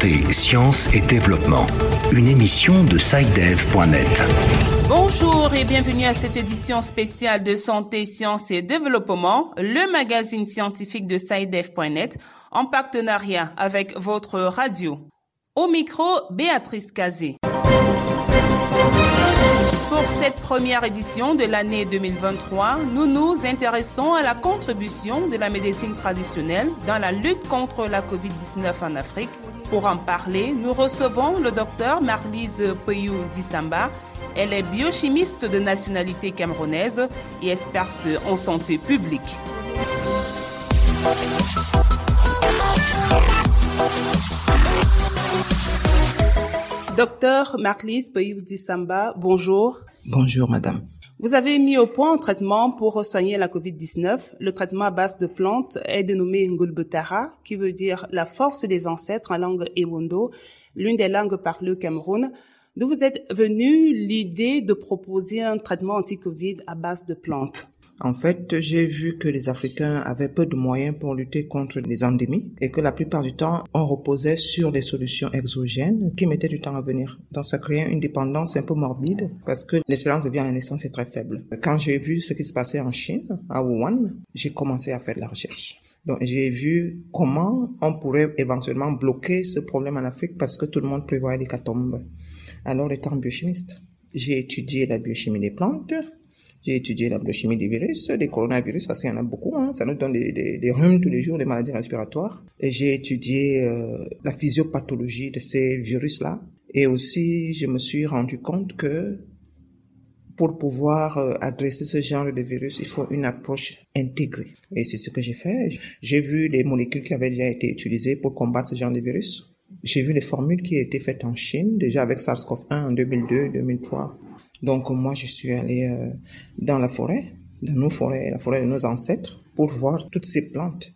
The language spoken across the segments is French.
Santé, Sciences et Développement, une émission de SciDev.net. Bonjour et bienvenue à cette édition spéciale de Santé, Sciences et Développement, le magazine scientifique de SciDev.net, en partenariat avec votre radio. Au micro, Béatrice Cazé. Pour cette première édition de l'année 2023, nous nous intéressons à la contribution de la médecine traditionnelle dans la lutte contre la COVID-19 en Afrique. Pour en parler, nous recevons le docteur Marlise Peyou Dissamba. Elle est biochimiste de nationalité camerounaise et experte en santé publique. Docteur Marlise Samba, bonjour. Bonjour, madame. Vous avez mis au point un traitement pour soigner la COVID-19. Le traitement à base de plantes est dénommé Ngulbetara, qui veut dire la force des ancêtres en langue Ewondo, l'une des langues parlées au Cameroun. D'où vous êtes venu l'idée de proposer un traitement anti-Covid à base de plantes? En fait, j'ai vu que les Africains avaient peu de moyens pour lutter contre les endémies et que la plupart du temps, on reposait sur des solutions exogènes qui mettaient du temps à venir. Donc ça créait une dépendance un peu morbide parce que l'espérance de vie à la naissance est très faible. Quand j'ai vu ce qui se passait en Chine, à Wuhan, j'ai commencé à faire de la recherche. Donc j'ai vu comment on pourrait éventuellement bloquer ce problème en Afrique parce que tout le monde prévoyait des catombes. Alors étant biochimiste, j'ai étudié la biochimie des plantes, j'ai étudié la biochimie des virus, des coronavirus, parce qu'il y en a beaucoup. Hein. Ça nous donne des, des, des, rhumes tous les jours, des maladies respiratoires. Et j'ai étudié euh, la physiopathologie de ces virus-là. Et aussi, je me suis rendu compte que pour pouvoir euh, adresser ce genre de virus, il faut une approche intégrée. Et c'est ce que j'ai fait. J'ai vu les molécules qui avaient déjà été utilisées pour combattre ce genre de virus. J'ai vu les formules qui étaient faites en Chine, déjà avec SARS-CoV-1 en 2002, 2003. Donc moi, je suis allé euh, dans la forêt, dans nos forêts, la forêt de nos ancêtres, pour voir toutes ces plantes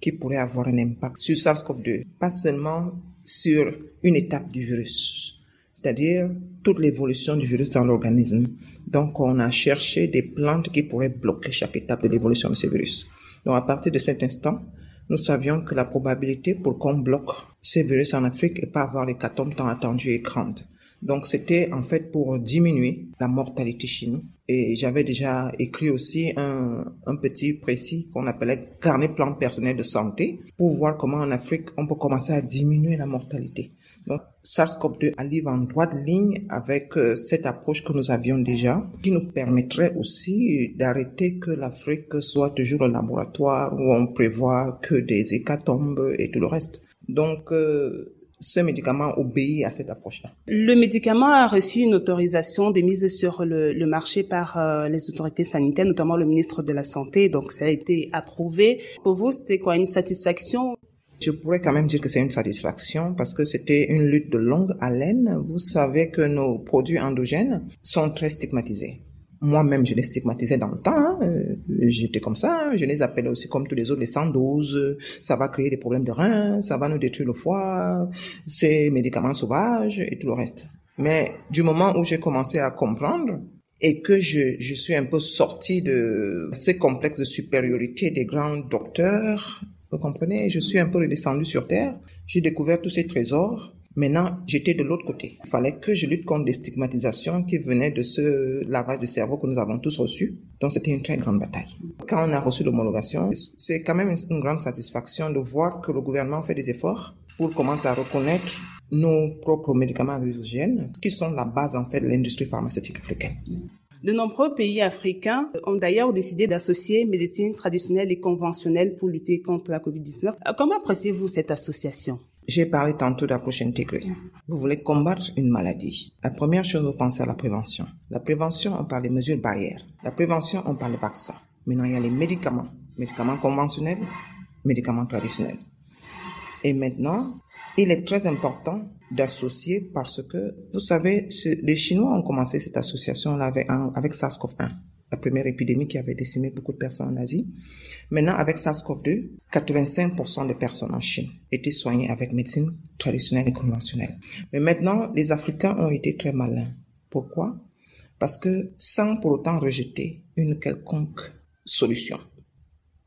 qui pourraient avoir un impact sur SARS-CoV-2, pas seulement sur une étape du virus, c'est-à-dire toute l'évolution du virus dans l'organisme. Donc on a cherché des plantes qui pourraient bloquer chaque étape de l'évolution de ce virus. Donc à partir de cet instant, nous savions que la probabilité pour qu'on bloque ces virus en Afrique et pas avoir les catombes tant attendues est grande. Donc c'était en fait pour diminuer la mortalité chez nous. Et j'avais déjà écrit aussi un, un petit précis qu'on appelait carnet plan personnel de santé pour voir comment en Afrique on peut commencer à diminuer la mortalité. Donc SARS-CoV-2 arrive en droite ligne avec euh, cette approche que nous avions déjà qui nous permettrait aussi d'arrêter que l'Afrique soit toujours un laboratoire où on prévoit que des hécatombes et tout le reste. Donc euh, ce médicament obéit à cette approche-là. Le médicament a reçu une autorisation de mise sur le, le marché par euh, les autorités sanitaires, notamment le ministre de la Santé, donc ça a été approuvé. Pour vous, c'était quoi une satisfaction? Je pourrais quand même dire que c'est une satisfaction parce que c'était une lutte de longue haleine. Vous savez que nos produits endogènes sont très stigmatisés. Moi-même, je les stigmatisais dans le temps. Hein. Euh, j'étais comme ça. Je les appelais aussi comme tous les autres les 112. Ça va créer des problèmes de reins, ça va nous détruire le foie, ces médicaments sauvages et tout le reste. Mais du moment où j'ai commencé à comprendre et que je, je suis un peu sorti de ces complexes de supériorité des grands docteurs, vous comprenez, je suis un peu redescendu sur terre, j'ai découvert tous ces trésors Maintenant, j'étais de l'autre côté. Il fallait que je lutte contre des stigmatisations qui venaient de ce lavage de cerveau que nous avons tous reçu. Donc, c'était une très grande bataille. Quand on a reçu l'homologation, c'est quand même une, grande satisfaction de voir que le gouvernement fait des efforts pour commencer à reconnaître nos propres médicaments exogènes, qui sont la base, en fait, de l'industrie pharmaceutique africaine. De nombreux pays africains ont d'ailleurs décidé d'associer médecine traditionnelle et conventionnelle pour lutter contre la COVID-19. Comment appréciez-vous cette association? J'ai parlé tantôt d'approche intégrée. Vous voulez combattre une maladie. La première chose, vous pensez à la prévention. La prévention, on parle des mesures barrières. La prévention, on parle des vaccins. Maintenant, il y a les médicaments. Médicaments conventionnels, médicaments traditionnels. Et maintenant, il est très important d'associer parce que, vous savez, les Chinois ont commencé cette association-là avec, avec SARS-CoV-1 la première épidémie qui avait décimé beaucoup de personnes en Asie. Maintenant, avec SARS-CoV-2, 85% des personnes en Chine étaient soignées avec médecine traditionnelle et conventionnelle. Mais maintenant, les Africains ont été très malins. Pourquoi? Parce que sans pour autant rejeter une quelconque solution,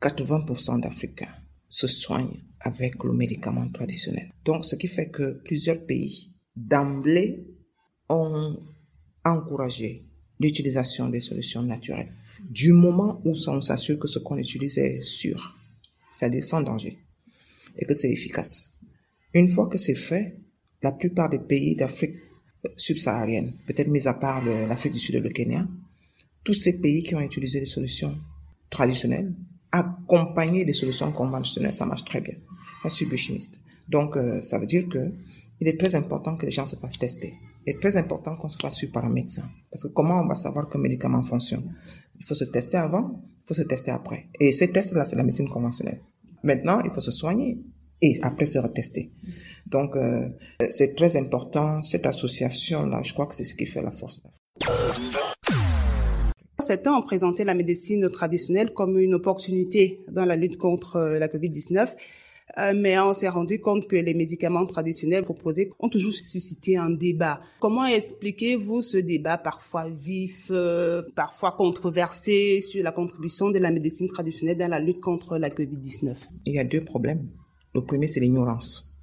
80% d'Africains se soignent avec le médicament traditionnel. Donc, ce qui fait que plusieurs pays, d'emblée, ont encouragé l'utilisation des solutions naturelles. Du moment où on s'assure que ce qu'on utilise est sûr, c'est-à-dire sans danger, et que c'est efficace. Une fois que c'est fait, la plupart des pays d'Afrique subsaharienne, peut-être mis à part l'Afrique du Sud et le Kenya, tous ces pays qui ont utilisé des solutions traditionnelles, accompagnées des solutions conventionnelles, ça marche très bien. Suis biochimiste. Donc, euh, ça veut dire que il est très important que les gens se fassent tester. Il est très important qu'on se fasse suivre par un médecin. Parce que comment on va savoir qu'un médicament fonctionne? Il faut se tester avant, il faut se tester après. Et ces tests-là, c'est la médecine conventionnelle. Maintenant, il faut se soigner et après se retester. Donc, euh, c'est très important, cette association-là, je crois que c'est ce qui fait la force. Certains ont présenté la médecine traditionnelle comme une opportunité dans la lutte contre euh, la COVID-19. Euh, mais on s'est rendu compte que les médicaments traditionnels proposés ont toujours suscité un débat. Comment expliquez-vous ce débat parfois vif, euh, parfois controversé sur la contribution de la médecine traditionnelle dans la lutte contre la COVID-19 Il y a deux problèmes. Le premier, c'est l'ignorance.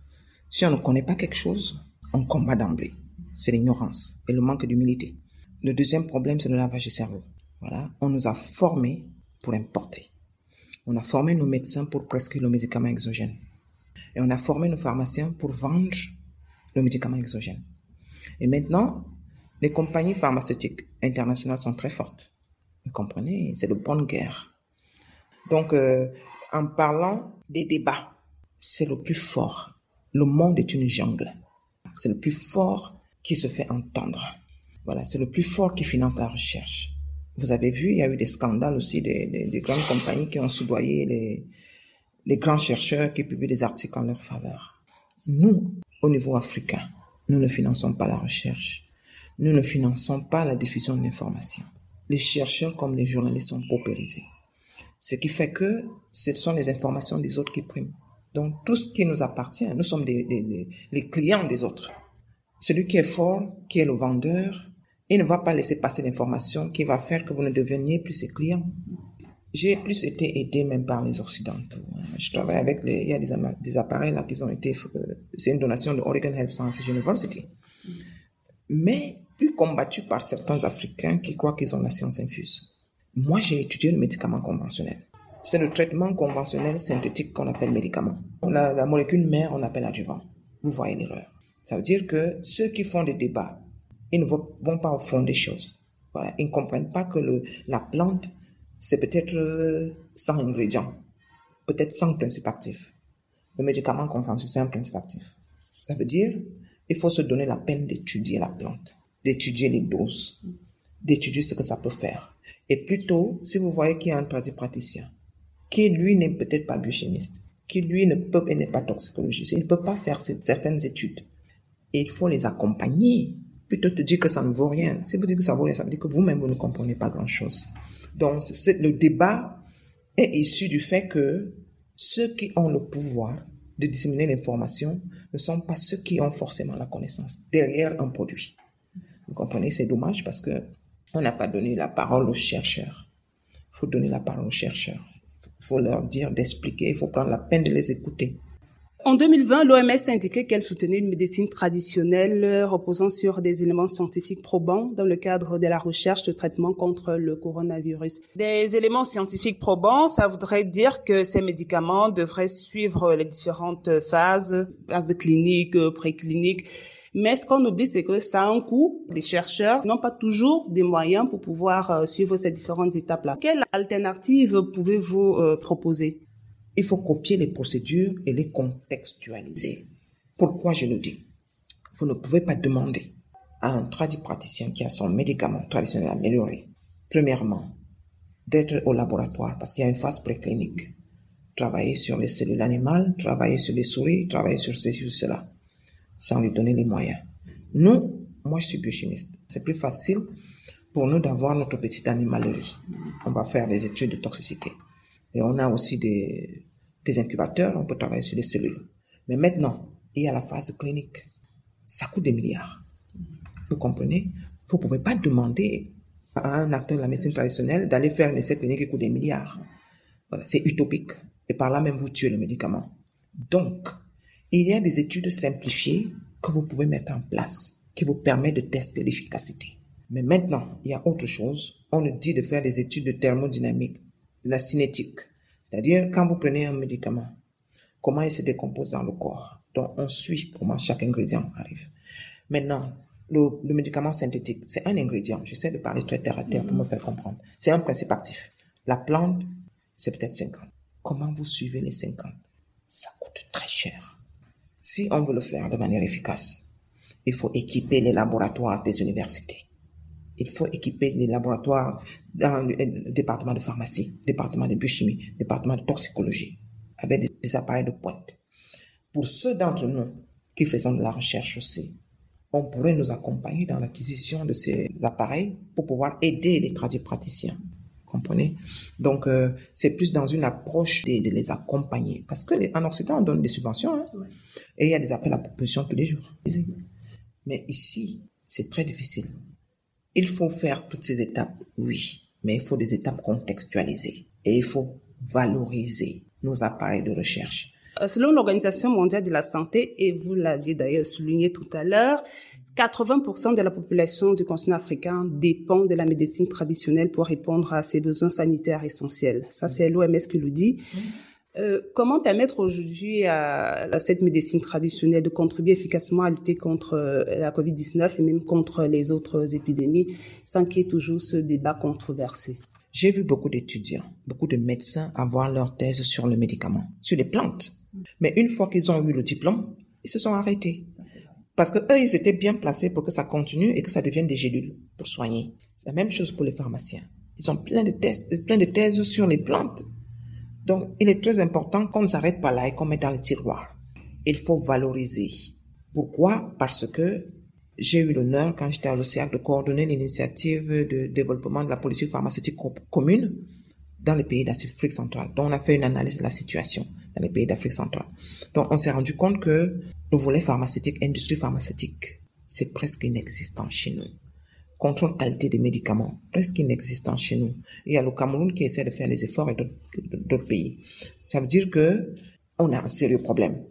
Si on ne connaît pas quelque chose, on combat d'emblée. C'est l'ignorance et le manque d'humilité. Le deuxième problème, c'est le lavage du cerveau. Voilà. On nous a formés pour importer. On a formé nos médecins pour prescrire le médicament exogène. Et on a formé nos pharmaciens pour vendre le médicament exogène. Et maintenant, les compagnies pharmaceutiques internationales sont très fortes. Vous comprenez? C'est de bonne guerre. Donc, euh, en parlant des débats, c'est le plus fort. Le monde est une jungle. C'est le plus fort qui se fait entendre. Voilà, c'est le plus fort qui finance la recherche. Vous avez vu, il y a eu des scandales aussi des, des, grandes compagnies qui ont soudoyé les, les grands chercheurs qui publient des articles en leur faveur. Nous, au niveau africain, nous ne finançons pas la recherche. Nous ne finançons pas la diffusion de l'information. Les chercheurs comme les journalistes sont paupérisés. Ce qui fait que ce sont les informations des autres qui priment. Donc tout ce qui nous appartient, nous sommes des, des, les clients des autres. Celui qui est fort, qui est le vendeur, il ne va pas laisser passer l'information qui va faire que vous ne deveniez plus ses clients. J'ai plus été aidé même par les Occidentaux. Hein. Je travaille avec les, il y a des, appareils là qui ont été, euh, c'est une donation de Oregon Health Sciences University. Mais plus combattu par certains Africains qui croient qu'ils ont la science infuse. Moi, j'ai étudié le médicament conventionnel. C'est le traitement conventionnel synthétique qu'on appelle médicament. On a la molécule mère, on appelle adjuvant. Vous voyez l'erreur. Ça veut dire que ceux qui font des débats ils ne vont, pas au fond des choses. Voilà. Ils ne comprennent pas que le, la plante, c'est peut-être 100 euh, ingrédients, peut-être 100 principes actifs. Le médicament conventionnel, c'est un principe actif. Ça veut dire, il faut se donner la peine d'étudier la plante, d'étudier les doses, d'étudier ce que ça peut faire. Et plutôt, si vous voyez qu'il y a un praticien, qui lui n'est peut-être pas biochimiste, qui lui ne peut et n'est pas toxicologiste, il ne peut pas faire certaines études. Et il faut les accompagner plutôt te dire que ça ne vaut rien. Si vous dites que ça vaut rien, ça veut dire que vous-même, vous ne comprenez pas grand-chose. Donc, le débat est issu du fait que ceux qui ont le pouvoir de disséminer l'information ne sont pas ceux qui ont forcément la connaissance derrière un produit. Vous comprenez, c'est dommage parce que on n'a pas donné la parole aux chercheurs. Il faut donner la parole aux chercheurs. Il faut leur dire d'expliquer, il faut prendre la peine de les écouter. En 2020, l'OMS a indiqué qu'elle soutenait une médecine traditionnelle euh, reposant sur des éléments scientifiques probants dans le cadre de la recherche de traitement contre le coronavirus. Des éléments scientifiques probants, ça voudrait dire que ces médicaments devraient suivre les différentes phases, phases de clinique, euh, préclinique. Mais ce qu'on oublie, c'est que ça a un coût. Les chercheurs n'ont pas toujours des moyens pour pouvoir euh, suivre ces différentes étapes-là. Quelle alternative pouvez-vous proposer? Il faut copier les procédures et les contextualiser. Pourquoi je le dis? Vous ne pouvez pas demander à un praticien qui a son médicament traditionnel amélioré, premièrement, d'être au laboratoire parce qu'il y a une phase préclinique. Travailler sur les cellules animales, travailler sur les souris, travailler sur ceci ou cela, sans lui donner les moyens. Nous, moi je suis biochimiste. C'est plus facile pour nous d'avoir notre petite animalerie. On va faire des études de toxicité. Et on a aussi des, des incubateurs, on peut travailler sur les cellules. Mais maintenant, il y a la phase clinique. Ça coûte des milliards. Vous comprenez? Vous ne pouvez pas demander à un acteur de la médecine traditionnelle d'aller faire un essai clinique qui coûte des milliards. Voilà, c'est utopique. et par là même vous tuez le médicament. Donc, il y a des études simplifiées que vous pouvez mettre en place qui vous permettent de tester l'efficacité. Mais maintenant, il y a autre chose. On nous dit de faire des études de thermodynamique, la cinétique. C'est-à-dire, quand vous prenez un médicament, comment il se décompose dans le corps? Donc, on suit comment chaque ingrédient arrive. Maintenant, le, médicament synthétique, c'est un ingrédient. J'essaie de parler très terre à terre pour me faire comprendre. C'est un principe actif. La plante, c'est peut-être 50. Comment vous suivez les 50 Ça coûte très cher. Si on veut le faire de manière efficace, il faut équiper les laboratoires des universités. Il faut équiper les laboratoires dans le département de pharmacie, département de biochimie, département de toxicologie, avec des, des appareils de pointe. Pour ceux d'entre nous qui faisons de la recherche aussi, on pourrait nous accompagner dans l'acquisition de ces appareils pour pouvoir aider les praticiens. Comprenez? Donc, euh, c'est plus dans une approche de, les accompagner. Parce que en Occident, on donne des subventions hein, et il y a des appels à proposition tous les jours. Mais ici, c'est très difficile. Il faut faire toutes ces étapes, oui, mais il faut des étapes contextualisées et il faut valoriser nos appareils de recherche. Euh, selon l'Organisation mondiale de la santé, et vous l'aviez d'ailleurs souligné tout à l'heure, 80% de la population du continent africain dépend de la médecine traditionnelle pour répondre à ses besoins sanitaires essentiels. Ça, c'est l'OMS qui le dit. Euh, comment permettre aujourd'hui à, cette médecine traditionnelle de contribuer efficacement à lutter contre euh, la COVID-19 et même contre les autres épidémies sans qu'il y ait toujours ce débat controversé? J'ai vu beaucoup d'étudiants, beaucoup de médecins avoir leur thèse sur le médicament, sur les plantes. Mais une fois qu'ils ont eu le diplôme, ils se sont arrêtés. Parce que eux, ils étaient bien placés pour que ça continue et que ça devienne des gélules pour soigner. La même chose pour les pharmaciens. Ils ont de tests, plein de thèses sur les plantes. Donc, il est très important qu'on ne s'arrête pas là et qu'on mette dans le tiroir. Il faut valoriser. Pourquoi? Parce que j'ai eu l'honneur, quand j'étais à l'OCEAC, de coordonner l'initiative de développement de la politique pharmaceutique commune dans les pays d'Afrique centrale. Donc, on a fait une analyse de la situation dans les pays d'Afrique centrale. Donc, on s'est rendu compte que le volet pharmaceutique, industrie pharmaceutique, c'est presque inexistant chez nous. Contrôle qualité des médicaments, presque inexistant chez nous. Il y a le Cameroun qui essaie de faire des efforts et d'autres pays. Ça veut dire que on a un sérieux problème.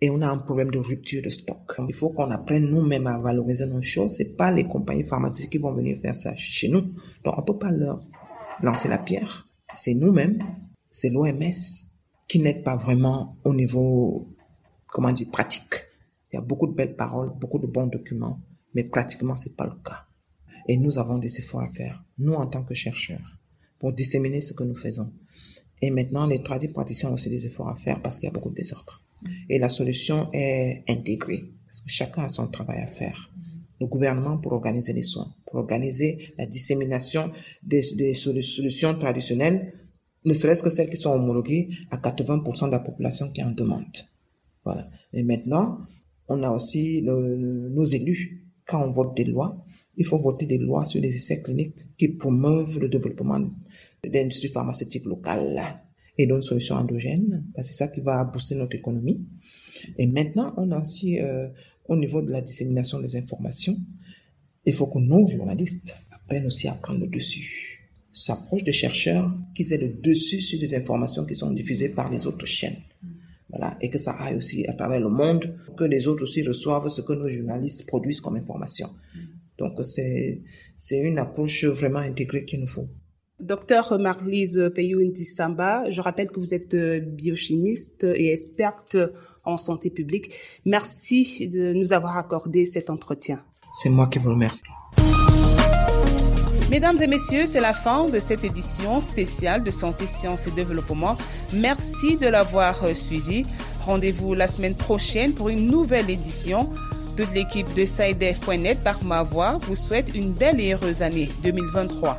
Et on a un problème de rupture de stock. Il faut qu'on apprenne nous-mêmes à valoriser nos choses. C'est pas les compagnies pharmaceutiques qui vont venir faire ça chez nous. Donc, on peut pas leur lancer la pierre. C'est nous-mêmes, c'est l'OMS, qui n'aide pas vraiment au niveau, comment dire, pratique. Il y a beaucoup de belles paroles, beaucoup de bons documents, mais pratiquement c'est pas le cas. Et nous avons des efforts à faire, nous en tant que chercheurs, pour disséminer ce que nous faisons. Et maintenant, les tradis praticiens ont aussi des efforts à faire parce qu'il y a beaucoup de désordre. Et la solution est intégrée, parce que chacun a son travail à faire. Le gouvernement pour organiser les soins, pour organiser la dissémination des, des solutions traditionnelles ne serait-ce que celles qui sont homologuées à 80% de la population qui en demande. Voilà. Et maintenant, on a aussi nos élus. Quand on vote des lois, il faut voter des lois sur les essais cliniques qui promeuvent le développement d'industries pharmaceutiques locales et d'une solution endogène. C'est ça qui va booster notre économie. Et maintenant, on a aussi, euh, au niveau de la dissémination des informations, il faut que nos journalistes apprennent aussi à prendre le dessus s'approche de chercheurs qui aient le dessus sur des informations qui sont diffusées par les autres chaînes. Voilà, et que ça aille aussi à travers le monde, que les autres aussi reçoivent ce que nos journalistes produisent comme information. Donc c'est c'est une approche vraiment intégrée qu'il nous faut. Docteur Marlise Payou Samba, je rappelle que vous êtes biochimiste et experte en santé publique. Merci de nous avoir accordé cet entretien. C'est moi qui vous remercie. Mesdames et messieurs, c'est la fin de cette édition spéciale de Santé, Sciences et Développement. Merci de l'avoir suivi. Rendez-vous la semaine prochaine pour une nouvelle édition. Toute l'équipe de SciDev.net par ma voix vous souhaite une belle et heureuse année 2023.